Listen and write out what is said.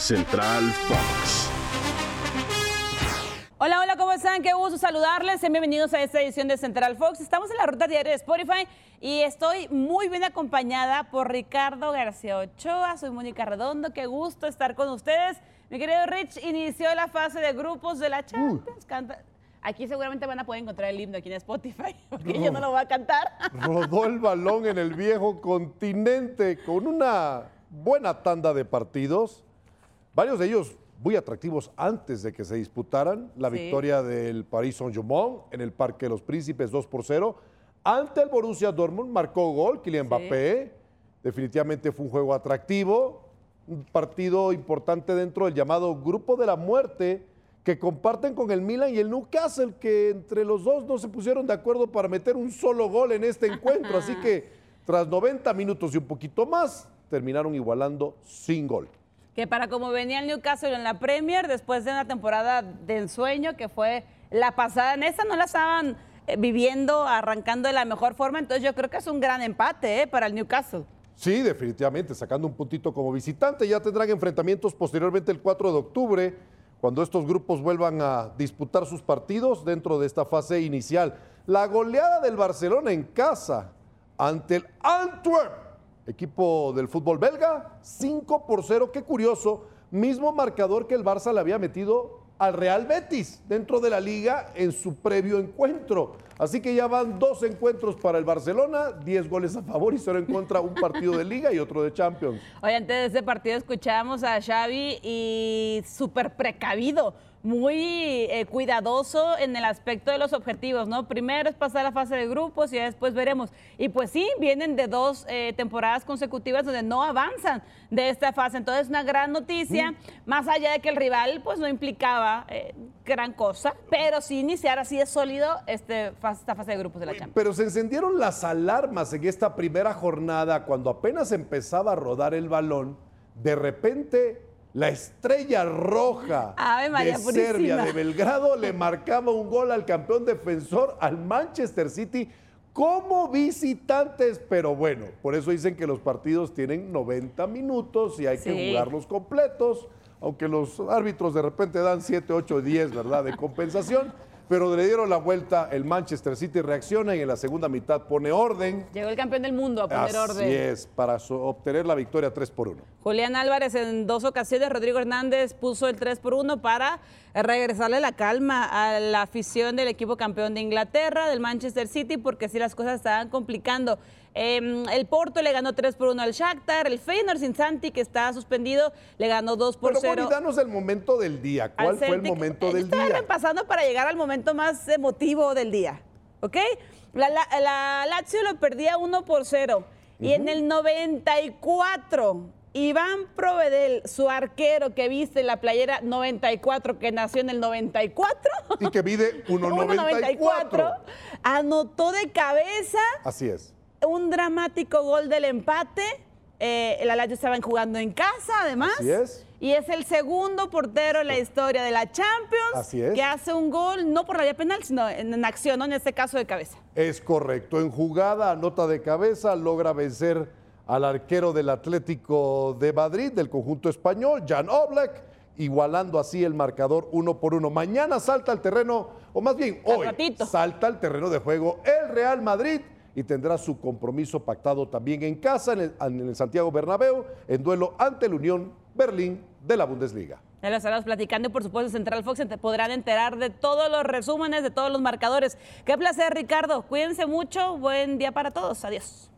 Central Fox. Hola, hola, ¿cómo están? Qué gusto saludarles. Bienvenidos a esta edición de Central Fox. Estamos en la ruta diaria de Spotify y estoy muy bien acompañada por Ricardo García Ochoa. Soy Mónica Redondo. Qué gusto estar con ustedes. Mi querido Rich inició la fase de grupos de la Champions. Canta- Aquí seguramente van a poder encontrar el himno aquí en Spotify, porque yo no lo voy a cantar. Rodó el balón en el viejo continente con una buena tanda de partidos, varios de ellos muy atractivos antes de que se disputaran. La Sí. victoria del Paris Saint-Germain en el Parque de los Príncipes 2 por 0. Ante el Borussia Dortmund marcó gol Kylian Sí. Mbappé. Definitivamente fue un juego atractivo, un partido importante dentro del llamado Grupo de la Muerte que comparten con el Milan y el Newcastle, que entre los dos no se pusieron de acuerdo para meter un solo gol en este encuentro. Así que tras 90 minutos y un poquito más, terminaron igualando sin gol. Que para como venía el Newcastle en la Premier, después de una temporada de ensueño que fue la pasada, en esta no la estaban eh, viviendo, arrancando de la mejor forma, entonces yo creo que es un gran empate eh, para el Newcastle. Sí, definitivamente, sacando un puntito como visitante. Ya tendrán enfrentamientos posteriormente el 4 de octubre, cuando estos grupos vuelvan a disputar sus partidos dentro de esta fase inicial. La goleada del Barcelona en casa ante el Antwerp, equipo del fútbol belga, 5 por 0. Qué curioso, mismo marcador que el Barça le había metido al Real Betis dentro de la liga en su previo encuentro. Así que ya van dos encuentros para el Barcelona, 10 goles a favor y 0 en contra, un partido de liga y otro de Champions. Oye, antes de ese partido escuchábamos a Xavi y súper precavido, muy eh, cuidadoso en el aspecto de los objetivos, ¿no? Primero es pasar la fase de grupos y ya después veremos. Y pues sí, vienen de dos eh, temporadas consecutivas donde no avanzan de esta fase. Entonces, una gran noticia, más allá de que el rival pues no implicaba eh, gran cosa, pero sí iniciar así de sólido este, esta fase de grupos de la Champions. Pero se encendieron las alarmas en esta primera jornada cuando apenas empezaba a rodar el balón. De repente, la estrella roja María de Purísima. Serbia, de Belgrado, le marcaba un gol al campeón defensor, al Manchester City, como visitantes. Pero bueno, por eso dicen que los partidos tienen 90 minutos y hay que jugarlos completos. Aunque los árbitros de repente dan 7, 8, 10, ¿verdad? De compensación. Pero le dieron la vuelta, el Manchester City reacciona y en la segunda mitad pone orden. Llegó el campeón del mundo a poner Así orden. es, para so- obtener la victoria 3 por 1. Julián Álvarez en dos ocasiones, Rodrigo Hernández puso el 3 por 1 para regresarle la calma a la afición del equipo campeón de Inglaterra, del Manchester City, porque sí las cosas estaban complicando. Eh, el Porto le ganó 3 por 1 al Shakhtar, el Feyenoord sin Santi, que está suspendido, le ganó 2 por Pero 0 Moni, danos el momento del día. ¿Cuál fue el momento del estaba día? repasando para llegar al momento más emotivo del día, ¿ok? La, la- la Lazio lo perdía 1 por 0 y en el 94 Iván Provedel, su arquero que viste en la playera 94 que nació en el 94, Y que mide 1.94. 1.94, anotó de cabeza Así es. Un dramático gol del empate. Eh, la Lazio estaban jugando en casa, además. Así es. Y es el segundo portero en la historia de la Champions Así es. que hace un gol, no por la vía penal, sino en, en acción, ¿no? en este caso de cabeza. Es correcto. En jugada, nota de cabeza, logra vencer al arquero del Atlético de Madrid, del conjunto español, Jan Oblak, igualando así el marcador uno por uno. Mañana salta al terreno, o más bien hoy, salta al terreno de juego el Real Madrid y tendrá su compromiso pactado también en casa, en el, Santiago Bernabéu, en duelo ante la Unión Berlín de la Bundesliga. Ya lo estaremos platicando y por supuesto en Central Fox te podrán enterar de todos los resúmenes, de todos los marcadores. Qué placer, Ricardo. Cuídense mucho. Buen día para todos. Adiós.